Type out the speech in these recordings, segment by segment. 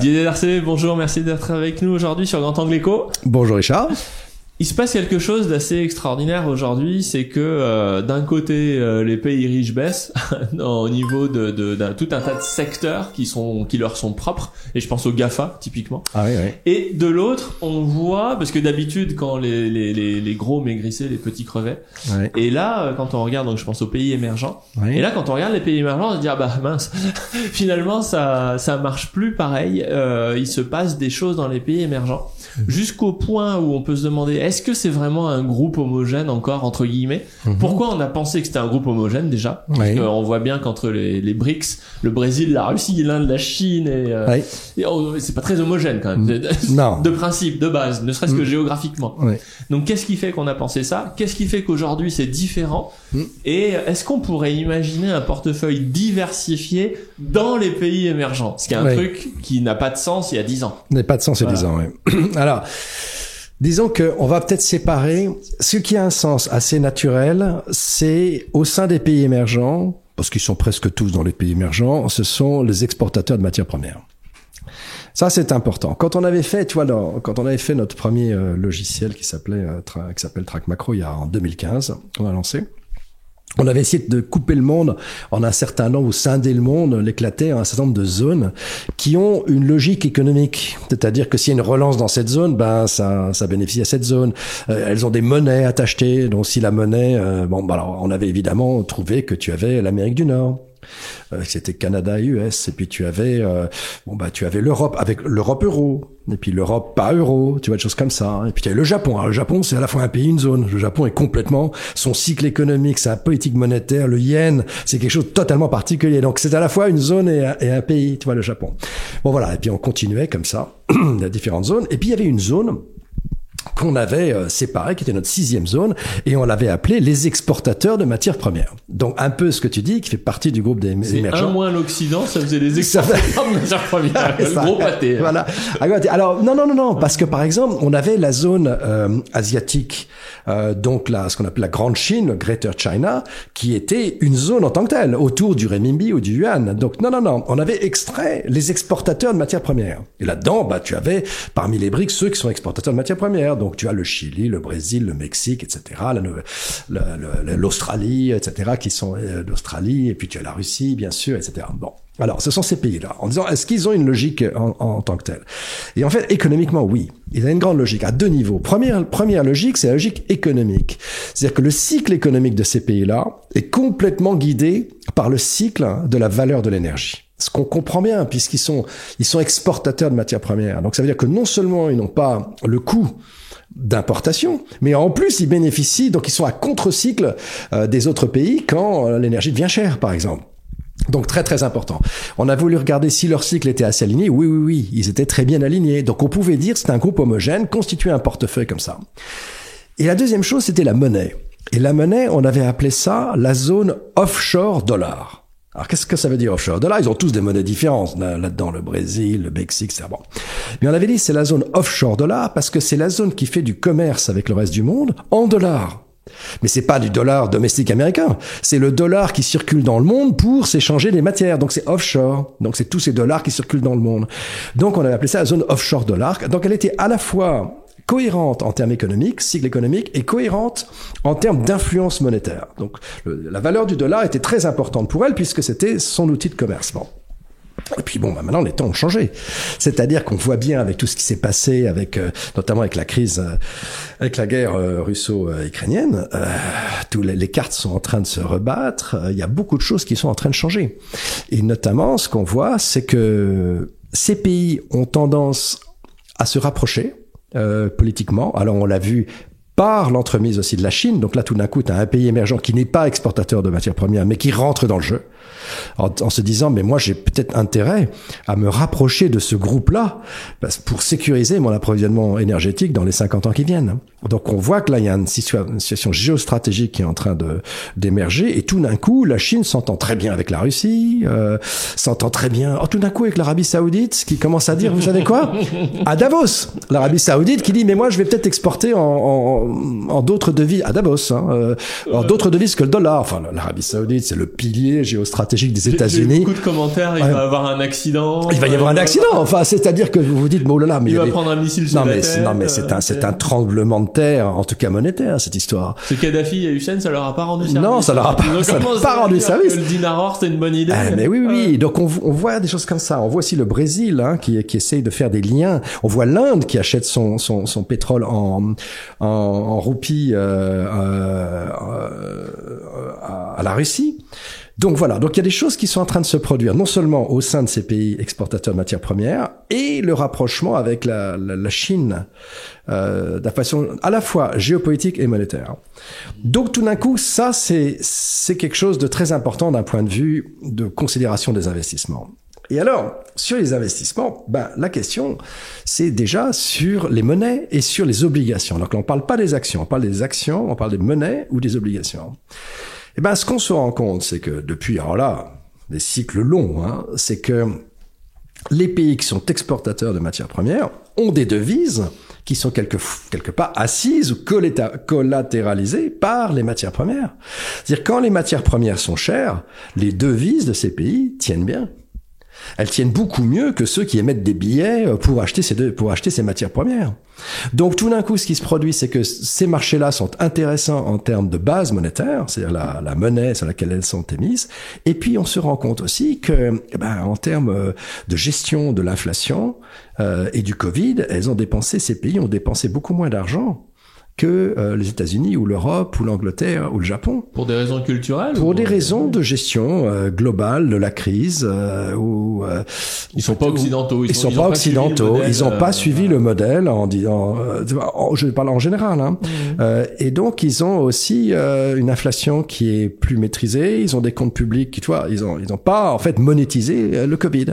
Didier Darcé, bonjour, merci d'être avec nous aujourd'hui sur Grand Angle Éco. Bonjour Richard. Il se passe quelque chose d'assez extraordinaire aujourd'hui, c'est que euh, d'un côté euh, les pays riches baissent au niveau de, de, d'un tout un tas de secteurs qui sont qui leur sont propres et je pense aux Gafa typiquement. Ah oui, oui. Et de l'autre, on voit parce que d'habitude quand les, les, les, les gros maigrissaient, les petits crevaient. Ouais. Et là, euh, quand on regarde, donc je pense aux pays émergents. Et là, quand on regarde les pays émergents, on se dit ah bah mince, finalement ça ça marche plus pareil. Euh, il se passe des choses dans les pays émergents jusqu'au point où on peut se demander est-ce que c'est vraiment un groupe homogène encore entre guillemets? Mhm. Pourquoi on a pensé que c'était un groupe homogène déjà? Parce Ouais. qu'on voit bien qu'entre les, les BRICS, le Brésil, la Russie, l'Inde, la Chine et, euh, et, oh, c'est pas très homogène quand même. De, Non. de principe, de base, ne serait-ce que Mm. géographiquement. Donc qu'est-ce qui fait qu'on a pensé ça? Qu'est-ce qui fait qu'aujourd'hui c'est différent? Mm. Et est-ce qu'on pourrait imaginer un portefeuille diversifié dans les pays émergents? Ce qui est un truc qui n'a pas de sens il y a 10 ans. N'a pas de sens, Voilà. ces 10 ans. ouais. Alors, disons que on va peut-être séparer ce qui a un sens assez naturel, c'est au sein des pays émergents, parce qu'ils sont presque tous dans les pays émergents, ce sont les exportateurs de matières premières. Ça, c'est important. Quand on avait fait, tu quand on avait fait notre premier euh, logiciel qui s'appelait, euh, qui s'appelle Track Macro, il y a en 2015, on a lancé. On avait essayé de couper le monde en un certain nombre, ou scinder le monde, l'éclater en un certain nombre de zones qui ont une logique économique. C'est-à-dire que s'il y a une relance dans cette zone, ben ça, ça bénéficie à cette zone. Euh, elles ont des monnaies à t'acheter. Donc si la monnaie, euh, bon, bah alors on avait évidemment trouvé que tu avais l'Amérique du Nord. Euh, c'était Canada et US et puis tu avais euh, bon bah tu avais l'Europe avec l'Europe euro et puis l'Europe pas euro tu vois des choses comme ça hein. et puis tu avais le Japon. Le Japon c'est à la fois un pays une zone. Le Japon est complètement son cycle économique sa politique monétaire le yen c'est quelque chose de totalement particulier. Donc c'est à la fois une zone et un, et un pays tu vois le Japon. Bon voilà. Et puis on continuait comme ça la différentes zones. Et puis il y avait une zone qu'on avait euh, séparé, qui était notre sixième zone, et on l'avait appelé les exportateurs de matières premières. Donc un peu ce que tu dis, qui fait partie du groupe des C'est un émergents. moins l'Occident, ça faisait fait- exportateurs de matières premières. Le Ça- gros pâté. Voilà. Alors non non non non parce que par exemple on avait la zone euh, asiatique euh, donc la ce qu'on appelle la grande Chine, Greater China, qui était une zone en tant que telle autour du renminbi ou du yuan. Donc non non non, on avait extrait les exportateurs de matières premières. Et là-dedans bah tu avais parmi les BRICS ceux qui sont exportateurs de matières premières. Donc tu as le Chili, le Brésil, le Mexique, etc. L'Australie, etc. qui sont euh, l'Australie et puis tu as la Russie bien sûr, etc. Bon. Alors, ce sont ces pays-là, en disant, est-ce qu'ils ont une logique en, en tant que telle? Et en fait, économiquement, oui. Il y a une grande logique à deux niveaux. Première, première logique, c'est la logique économique. C'est-à-dire que le cycle économique de ces pays-là est complètement guidé par le cycle de la valeur de l'énergie. Ce qu'on comprend bien, puisqu'ils sont, ils sont exportateurs de matières premières. Donc, ça veut dire que non seulement ils n'ont pas le coût d'importation, mais en plus ils bénéficient, donc ils sont à contre-cycle euh, des autres pays quand euh, l'énergie devient chère, par exemple. Donc très très important. On a voulu regarder si leur cycle était assez aligné. Oui, oui, oui, ils étaient très bien alignés. Donc on pouvait dire c'était un groupe homogène, constitué un portefeuille comme ça. Et la deuxième chose, c'était la monnaie. Et la monnaie, on avait appelé ça la zone offshore dollar. Alors qu'est-ce que ça veut dire offshore? Dollar Ils ont tous des monnaies différentes là- là-dedans, le Brésil, le Mexique, c'est bon. Mais on avait dit c'est la zone offshore dollar parce que c'est la zone qui fait du commerce avec le reste du monde en dollars. Mais c'est pas du dollar domestique américain, c'est le dollar qui circule dans le monde pour s'échanger des matières. Donc c'est offshore. Donc c'est tous ces dollars qui circulent dans le monde. Donc on avait appelé ça la zone offshore dollar. Donc elle était à la fois cohérente en termes économiques, cycle économique, et cohérente en termes d'influence monétaire. Donc la valeur du dollar était très importante pour elle puisque c'était son outil de commerce. Et puis bon, bah maintenant les temps ont changé. C'est-à-dire qu'on voit bien avec tout ce qui s'est passé, avec euh, notamment avec la crise, euh, avec la guerre euh, russo-ukrainienne, euh, tous les, les cartes sont en train de se rebattre. euh, Il y a beaucoup de choses qui sont en train de changer. Et notamment, ce qu'on voit, c'est que ces pays ont tendance à se rapprocher euh, politiquement. Alors on l'a vu par l'entremise aussi de la Chine. Donc là, tout d'un coup, tu as un pays émergent qui n'est pas exportateur de matières premières, mais qui rentre dans le jeu, en, en se disant, mais moi, j'ai peut-être intérêt à me rapprocher de ce groupe-là pour sécuriser mon approvisionnement énergétique dans les 50 ans qui viennent. Donc on voit que là, il y a une, situa- une situation géostratégique qui est en train d'émerger, et tout d'un coup, la Chine s'entend très bien avec la Russie, euh, s'entend très bien, oh, tout d'un coup, avec l'Arabie Saoudite, qui commence à dire, vous savez quoi? À Davos, l'Arabie Saoudite qui dit, mais moi, je vais peut-être exporter en, en en d'autres devises à Davos, hein, euh, en d'autres devises que le dollar. Enfin, l'Arabie Saoudite, c'est le pilier géostratégique des États-Unis. beaucoup de commentaires, il Ouais. va avoir un accident. Il va y avoir un euh, accident. Enfin, c'est-à-dire que vous vous dites, bon, oh là là, mais Il va prendre un missile sur non la mais tête. non mais c'est un euh, c'est un tremblement de terre, en tout cas monétaire cette histoire. Ce Kadhafi et Hussein, ça leur a pas rendu service. Non, ça leur a pas- Donc, ça leur a pas rendu service. Le dinar or, c'est une bonne idée. Ah, mais oui, oui. Donc on, on voit des choses comme ça. On voit aussi le Brésil hein, qui, qui essaye de faire des liens. On voit l'Inde qui achète son, son, son pétrole en, en, en roupies euh, euh, euh, à, la Russie. Donc voilà, donc il y a des choses qui sont en train de se produire, non seulement au sein de ces pays exportateurs de matières premières, et le rapprochement avec la, la, la Chine, euh, façon à la fois géopolitique et monétaire. Donc tout d'un coup, ça c'est c'est quelque chose de très important d'un point de vue de considération des investissements. Et alors, sur les investissements, ben, la question, c'est déjà sur les monnaies et sur les obligations. Donc on parle pas des actions, on parle des actions, on parle des monnaies ou des obligations. Eh ben, ce qu'on se rend compte, c'est que depuis, alors là, des cycles longs, hein, c'est que les pays qui sont exportateurs de matières premières ont des devises qui sont quelque, quelque part assises ou collatéralisées par les matières premières. C'est-à-dire quand les matières premières sont chères, les devises de ces pays tiennent bien. Elles tiennent beaucoup mieux que ceux qui émettent des billets euh, pour acheter ces, deux- pour acheter ces matières premières. Donc tout d'un coup, ce qui se produit, c'est que ces marchés-là sont intéressants en termes de base monétaire, c'est-à-dire la, la monnaie sur laquelle elles sont émises. Et puis on se rend compte aussi que, ben, en termes euh, de gestion de l'inflation euh, et du Covid, elles ont dépensé, ces pays ont dépensé beaucoup moins d'argent que euh, les États-Unis ou l'Europe ou l'Angleterre ou le Japon. Pour des raisons culturelles Pour ou- des raisons de gestion euh, globale de la crise, euh, ou euh, Ils sont pas occidentaux. ils, Ils, sont, ils pas ont suivi le occidentaux, modèle, ils n'ont euh, pas suivi le modèle en euh, vois, en- je parle en général, hein. Euh, et donc ils ont aussi euh, une inflation qui est plus maîtrisée, ils ont des comptes publics qui, tu vois, ils ont ils ont pas en fait monétisé euh, le Covid.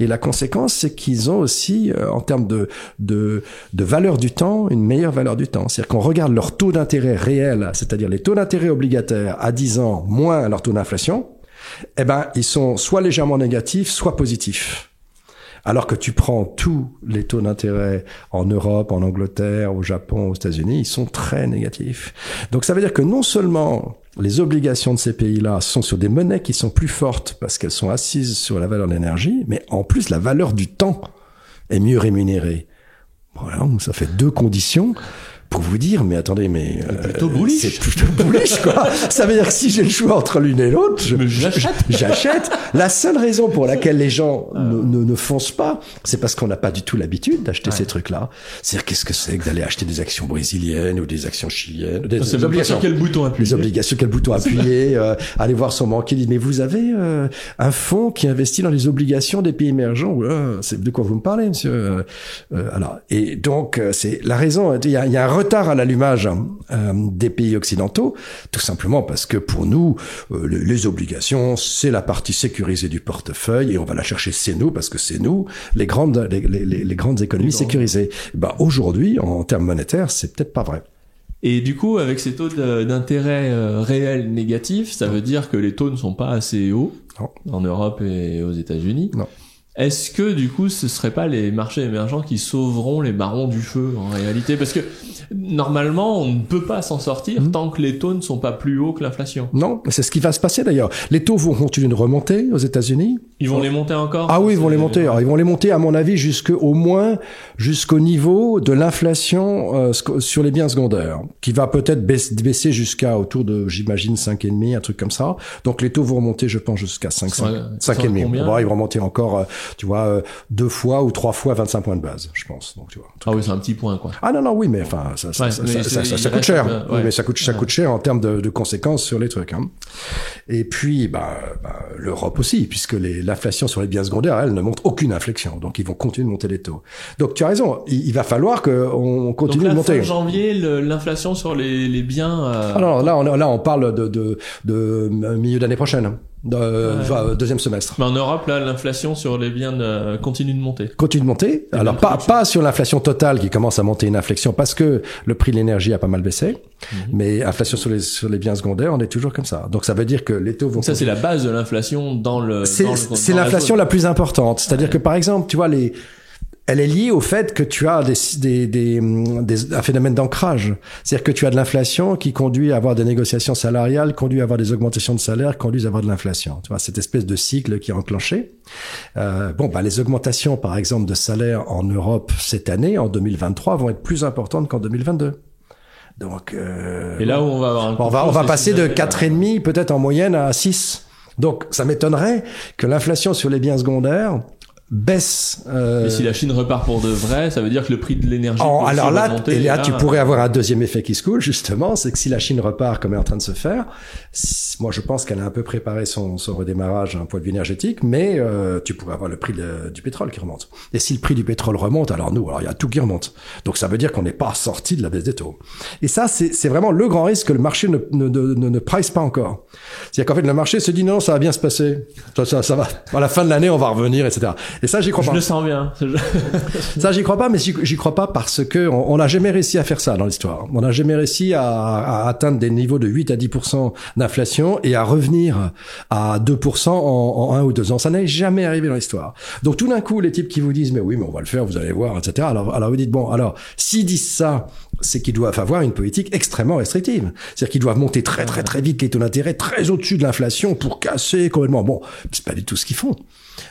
Et la conséquence, c'est qu'ils ont aussi, euh, en termes de, de de valeur du temps, une meilleure valeur du temps. C'est-à-dire qu'on regarde leur taux d'intérêt réel, c'est-à-dire les taux d'intérêt obligataires à 10 ans moins leur taux d'inflation, eh ben ils sont soit légèrement négatifs, soit positifs. Alors que tu prends tous les taux d'intérêt en Europe, en Angleterre, au Japon, aux États-Unis, ils sont très négatifs. Donc ça veut dire que non seulement les obligations de ces pays-là sont sur des monnaies qui sont plus fortes parce qu'elles sont assises sur la valeur de l'énergie, mais en plus la valeur du temps est mieux rémunérée. Voilà, ça fait deux conditions pour vous dire, mais attendez, mais euh, plutôt bullish. c'est plutôt bullish quoi. ça veut dire que si j'ai le choix entre l'une et l'autre, je, j'achète. j'achète. La seule raison pour laquelle les gens ne, ne, ne foncent pas, c'est parce qu'on n'a pas du tout l'habitude d'acheter ces trucs-là. C'est-à-dire qu'est-ce que c'est que d'aller acheter des actions brésiliennes ou des actions chiliennes, des, C'est des sur quel bouton appuyer. les obligations, quel bouton appuyer, euh, aller voir son banquier, mais vous avez euh, un fonds qui investit dans les obligations des pays émergents? C'est de quoi vous me parlez, monsieur? Euh, euh, Alors, et donc c'est la raison. Il y a, y a un retard à l'allumage euh, des pays occidentaux, tout simplement parce que pour nous, euh, les, obligations, c'est la partie sécurisée du portefeuille et on va la chercher c'est nous parce que c'est nous les grandes les, les, les- grandes économies Les sécurisées. Ben aujourd'hui, en termes monétaires, c'est peut-être pas vrai. Et du coup, avec ces taux d'intérêt euh, réels négatifs, ça veut dire que les taux ne sont pas assez hauts Non. en Europe et aux États-Unis. Non. Est-ce que du coup, ce serait pas les marchés émergents qui sauveront les barons du feu en réalité? Parce que normalement, on ne peut pas s'en sortir Mhm. tant que les taux ne sont pas plus hauts que l'inflation. Non, c'est ce qui va se passer d'ailleurs. Les taux vont continuer de remonter aux États-Unis. Ils vont les monter encore? Ah oui, ils vont les monter. Alors, ils vont les monter, à mon avis, jusque au moins jusqu'au niveau de l'inflation euh, sur les biens secondaires, qui va peut-être baisser, jusqu'à autour de, j'imagine, 5,5, un truc comme ça. Donc les taux vont remonter, je pense, jusqu'à 5, Ça sera- 5, ça sera 5,5. combien? Bon, ils vont remonter encore, euh, tu vois, euh, deux fois ou trois fois 25 points de base, je pense. Donc tu vois. Ah oui, c'est un petit point quoi. Ah non non oui mais enfin ça ça, Ouais, ça, mais ça, coûte cher Oui, mais ça coûte ça coûte cher en termes de, de conséquences sur les trucs hein. et puis bah, bah, l'Europe aussi puisque l'inflation sur les biens secondaires elle ne montre aucune inflexion donc ils vont continuer de monter les taux donc tu as raison il, il va falloir que on continue Donc là, de monter fin janvier, le- l'inflation sur les, les biens... euh, ah non, là on là on parle de de, de euh, milieu d'année prochaine de, enfin, deuxième semestre Mais en Europe, là, l'inflation sur les biens euh, continue de monter. continue de monter. Alors pas, pas sur l'inflation totale qui commence à monter une inflexion parce que le prix de l'énergie a pas mal baissé, Mhm. mais inflation sur les, sur les biens secondaires, on est toujours comme ça. Donc ça veut dire que les taux vont... Donc ça, c'est la base de l'inflation dans le... C'est la l'inflation la plus importante. C'est-à-dire que par exemple, tu vois, les elle est liée au fait que tu as des, des, des, des un phénomène d'ancrage. C'est-à-dire que tu as de l'inflation qui conduit à avoir des négociations salariales, conduit à avoir des augmentations de salaire, conduit à avoir de l'inflation. Tu vois, cette espèce de cycle qui est enclenché. Euh, bon, bah, les augmentations, par exemple, de salaire en Europe cette année, en 2023, vont être plus importantes qu'en 2022. Donc, euh, et là où on va avoir un on va, on va passer de 4,5 peut-être en moyenne à 6. Donc, ça m'étonnerait que l'inflation sur les biens secondaires baisse. Euh... Et si la Chine repart pour de vrai, ça veut dire que le prix de l'énergie. Oh, alors là, monter, et là, tu pourrais avoir un deuxième effet qui se coule justement, c'est que si la Chine repart comme elle est en train de se faire, moi je pense qu'elle a un peu préparé son, son redémarrage d'un point de vue énergétique, mais euh, tu pourrais avoir le prix de, du pétrole qui remonte. Et si le prix du pétrole remonte, alors nous, alors il y a tout qui remonte. Donc ça veut dire qu'on n'est pas sorti de la baisse des taux. Et ça, c'est vraiment le grand risque que le marché ne ne, ne, ne price pas encore. C'est-à-dire qu'en fait le marché se dit non, ça va bien se passer, ça, ça, ça va. À la fin de l'année, on va revenir, etc. Et ça, j'y crois je pas. Je le sens bien. ça, j'y crois pas, mais j'y crois pas parce que on n'a jamais réussi à faire ça dans l'histoire. On n'a jamais réussi à, à, atteindre des niveaux de 8 à 10% d'inflation et à revenir à 2% en, en, un ou deux ans. Ça n'est jamais arrivé dans l'histoire. Donc tout d'un coup, les types qui vous disent, mais oui, mais on va le faire, vous allez voir, etc. Alors, alors vous dites, bon, alors, s'ils disent ça, c'est qu'ils doivent avoir une politique extrêmement restrictive. C'est-à-dire qu'ils doivent monter très, très, très vite les taux d'intérêt, très au-dessus de l'inflation pour casser complètement. Bon, c'est pas du tout ce qu'ils font.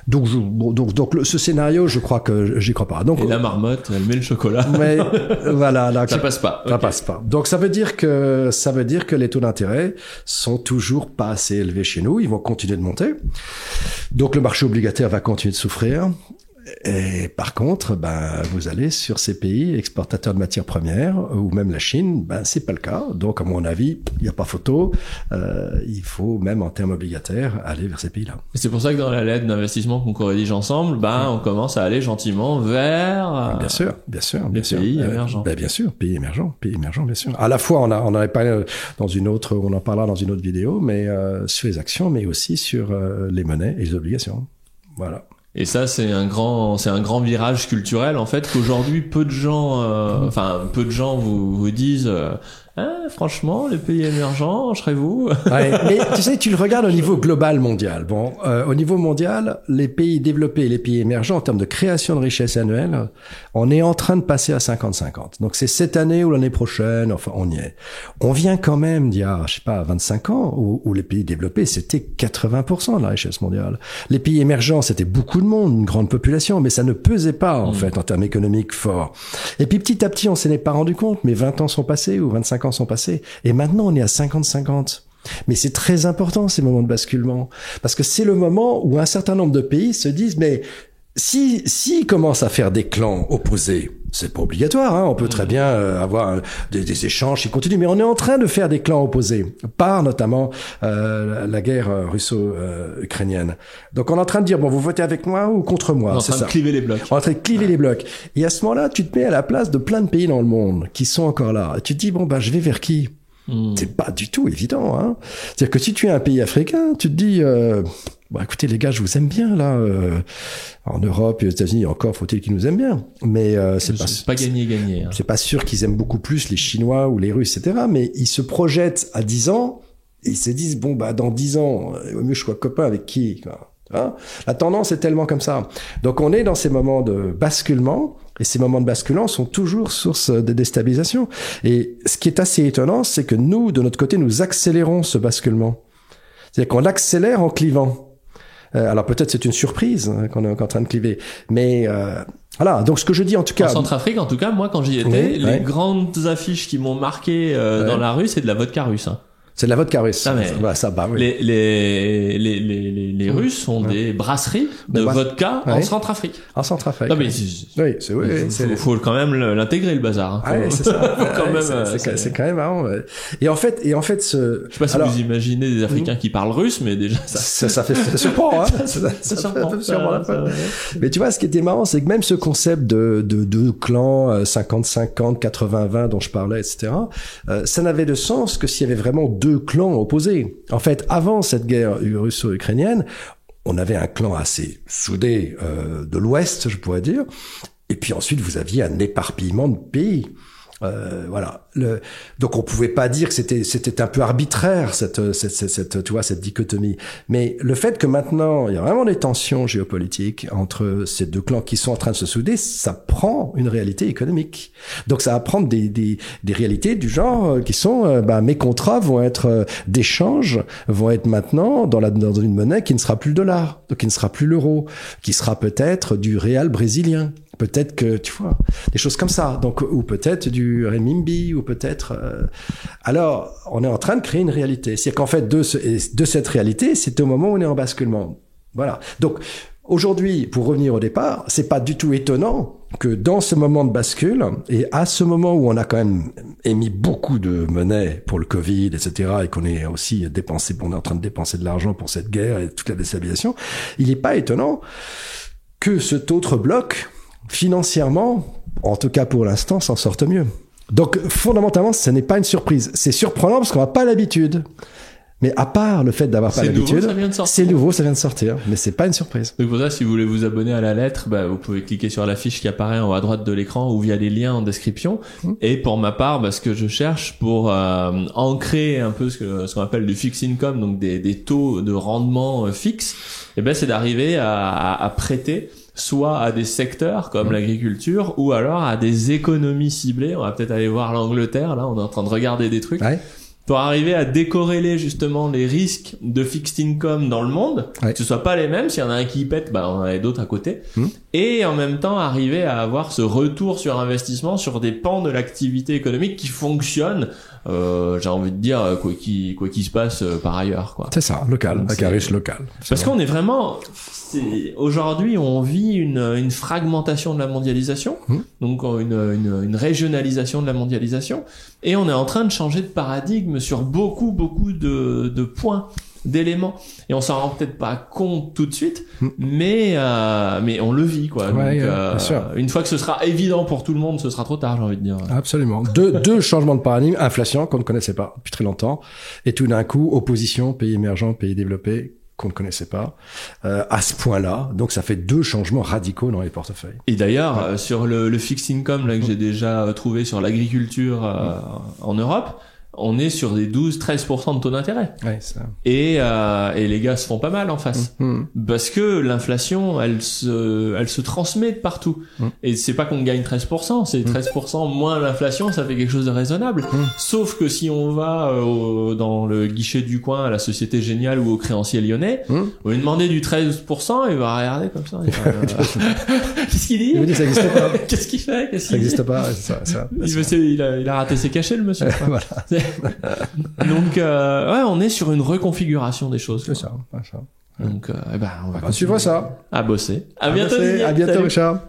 Donc, je, bon, donc, donc ce scénario, je crois que j'y crois pas. Donc, et la marmotte, elle met le chocolat. Mais voilà, là, ça passe pas. Ça okay. passe pas. Donc ça veut dire que ça veut dire que les taux d'intérêt sont toujours pas assez élevés chez nous. Ils vont continuer de monter. Donc le marché obligataire va continuer de souffrir. Et par contre, ben, vous allez sur ces pays exportateurs de matières premières, ou même la Chine, ben, c'est pas le cas. Donc, à mon avis, il n'y a pas photo. Euh, il faut, même en termes obligataires, aller vers ces pays-là. C'est pour ça que dans la lettre d'investissement qu'on corrige ensemble, ben, on commence à aller gentiment vers... Bien sûr, bien sûr. Les bien pays sûr. émergents. Ben, bien sûr, pays émergents, pays émergents, bien sûr. À la fois, on, a, on en avait parlé dans une autre, on en parlera dans une autre vidéo, mais euh, sur les actions, mais aussi sur euh, les monnaies et les obligations. Voilà. Et ça, c'est un grand, c'est un grand virage culturel en fait qu'aujourd'hui peu de gens, euh, enfin peu de gens vous, vous disent, euh, ah, franchement, les pays émergents, serez-vous ouais, Mais tu sais, tu le regardes au niveau global mondial. Bon, euh, au niveau mondial, les pays développés et les pays émergents, en termes de création de richesse annuelle, on est en train de passer à 50-50. Donc c'est cette année ou l'année prochaine, enfin on y est. On vient quand même d'il y a, je sais pas, 25 ans, où, où les pays développés, c'était 80% de la richesse mondiale. Les pays émergents, c'était beaucoup de monde, une grande population, mais ça ne pesait pas, en mmh. fait, en termes économiques forts. Et puis petit à petit, on s'en est pas rendu compte, mais 20 ans sont passés ou 25 ans Et maintenant, on est à 50-50. Mais c'est très important ces moments de basculement parce que c'est le moment où un certain nombre de pays se disent mais si s'ils commencent à faire des clans opposés, c'est pas obligatoire, hein, on peut très bien euh, avoir des, des, échanges qui continuent, mais on est en train de faire des clans opposés par notamment euh, la guerre russo-ukrainienne. Donc on est en train de dire bon vous votez avec moi ou contre moi, c'est ça. On est en train de cliver les blocs. On est en train de cliver les blocs. Et à ce moment-là, tu te mets à la place de plein de pays dans le monde qui sont encore là. Et tu te dis bon bah je vais vers qui? Hmm. C'est pas du tout évident. Hein. C'est-à-dire que si tu es un pays africain, tu te dis, euh, bon, écoutez les gars, je vous aime bien là. Euh, en Europe et aux États-Unis, encore faut-il qu'ils nous aiment bien. Mais euh, c'est pas, pas gagné gagné. Hein. C'est pas sûr qu'ils aiment beaucoup plus les Chinois ou les Russes, etc. Mais ils se projettent à 10 ans et ils se disent, bon bah dans 10 ans, il vaut mieux que je sois copain avec qui quoi. Hein la tendance est tellement comme ça. Donc on est dans ces moments de basculement et ces moments de basculement sont toujours source de déstabilisation. Et ce qui est assez étonnant, c'est que nous, de notre côté, nous accélérons ce basculement. C'est-à-dire qu'on accélère en clivant. Euh, alors peut-être c'est une surprise hein, qu'on est en train de cliver, mais euh, voilà. Donc ce que je dis en tout cas. En Centrafrique, en tout cas, moi quand j'y étais, Oui, les ouais. grandes affiches qui m'ont marqué euh, Ouais. dans la rue, c'est de la vodka russe. hein. C'est de la vodka russe. Ah, mais- Ouais, ça, bah oui. Les, les, les, les, les, les Russes ont Ouais. des brasseries de vodka en. Centrafrique. En Centrafrique. Non mais Oui, c'est oui, il faut, faut quand même l'intégrer le bazar. hein. Ah ouais, c'est ça. quand même, c'est- euh, c'est quand même marrant. ouais. Et en fait, et en fait, ce. Je sais pas si Alors- vous imaginez des Africains qui parlent russe, mais déjà ça. Ça, ça fait ça surprend, hein. ça, ça, ça surprend. ça Ça- ça- Mais tu vois, ce qui était marrant, c'est que même ce concept de, de, de clan euh, 50-50, 80-20 dont je parlais, etc., euh, ça n'avait de sens que s'il y avait vraiment deux clans opposés. En fait, avant cette guerre russo-ukrainienne, on avait un clan assez soudé euh, de l'Ouest, je pourrais dire, et puis ensuite vous aviez un éparpillement de pays. Euh, voilà. Le, donc on pouvait pas dire que c'était c'était un peu arbitraire cette, cette, cette, tu vois cette dichotomie. Mais le fait que maintenant il y a vraiment des tensions géopolitiques entre ces deux clans qui sont en train de se souder, ça prend une réalité économique. Donc ça va prendre des des, des réalités du genre euh, qui sont euh, bah, mes contrats vont être euh, d'échange vont être maintenant dans la dans une monnaie qui ne sera plus le dollar, donc qui ne sera plus l'euro, qui sera peut-être du réal brésilien peut-être que tu vois des choses comme ça donc ou peut-être du renminbi ou peut-être euh... alors on est en train de créer une réalité c'est qu'en fait de cette réalité c'est au moment où on est en basculement voilà donc aujourd'hui pour revenir au départ c'est pas du tout étonnant que dans ce moment de bascule et à ce moment où on a quand même émis beaucoup de monnaie pour le Covid, etc., et qu'on est aussi dépensé, on est en train de dépenser de l'argent pour cette guerre et toute la déstabilisation, il n'est pas étonnant que cet autre bloc financièrement, en tout cas pour l'instant, s'en sortent mieux. Donc fondamentalement, ce n'est pas une surprise. C'est surprenant parce qu'on n'a pas l'habitude. Mais à part le fait d'avoir pas l'habitude, c'est nouveau, ça vient de sortir, mais c'est pas une surprise. Donc pour ça, si vous voulez vous abonner à la lettre, bah, vous pouvez cliquer sur la fiche qui apparaît en haut à droite de l'écran ou via les liens en description. Mmh. Et pour ma part, bah, ce que je cherche pour euh, ancrer un peu ce que ce qu'on appelle du fixed income, donc des, des taux de rendement euh, fixes, et eh ben c'est d'arriver à, à, à prêter soit à des secteurs comme mmh. l'agriculture ou alors à des économies ciblées. On va peut-être aller voir l'Angleterre, là, on est en train de regarder des trucs. Ouais. Pour arriver à décorréler justement les risques de fixed income dans le monde, ouais. que ce soit pas les mêmes, s'il y en a un qui pète, bah on en a d'autres à côté, mmh. et en même temps arriver à avoir ce retour sur investissement sur des pans de l'activité économique qui fonctionnent euh, j'ai envie de dire quoi qui quoi qui se passe euh, par ailleurs quoi. C'est ça, local, un risque local. Parce qu'on est vraiment aujourd'hui on vit une, une fragmentation de la mondialisation, mmh. donc une, une, une, régionalisation de la mondialisation, et on est en train de changer de paradigme sur beaucoup beaucoup de, de points d'éléments et on s'en rend peut-être pas compte tout de suite mmh. mais euh, mais on le vit quoi ouais, donc ouais, euh, une fois que ce sera évident pour tout le monde ce sera trop tard j'ai envie de dire absolument deux deux changements de paradigme inflation qu'on ne connaissait pas depuis très longtemps et tout d'un coup opposition pays émergents pays développés qu'on ne connaissait pas euh, à ce point-là. Donc ça fait deux changements radicaux dans les portefeuilles. Et d'ailleurs ouais. euh, sur le, le fixed income là que mmh. j'ai déjà trouvé sur l'agriculture euh, mmh. en Europe, on est sur des 12-13% de taux d'intérêt. Ouais, ça. Et, euh, et les gars se font pas mal en face. Mmh. Parce que l'inflation, elle se, elle se transmet de partout. Mmh. Et c'est pas qu'on gagne 13%, c'est 13% mmh. moins l'inflation, ça fait quelque chose de raisonnable. Sauf que si on va euh, au, dans le guichet du coin à la Société Géniale ou au créancier lyonnais, on va lui demander du 13%, il va regarder comme ça. Qu'est-ce qu'il dit Il me dit ça existe pas. Qu'est-ce qu'il fait Ça existe pas. Ça, ça, il, veut, il, a, il a raté ses cachets, le monsieur. voilà. Donc, euh, ouais, on est sur une reconfiguration des choses. C'est ça, ça. Donc, euh, eh ben, on va suivre ça. À bosser. À, à bientôt. Bosser. À bientôt. Richard.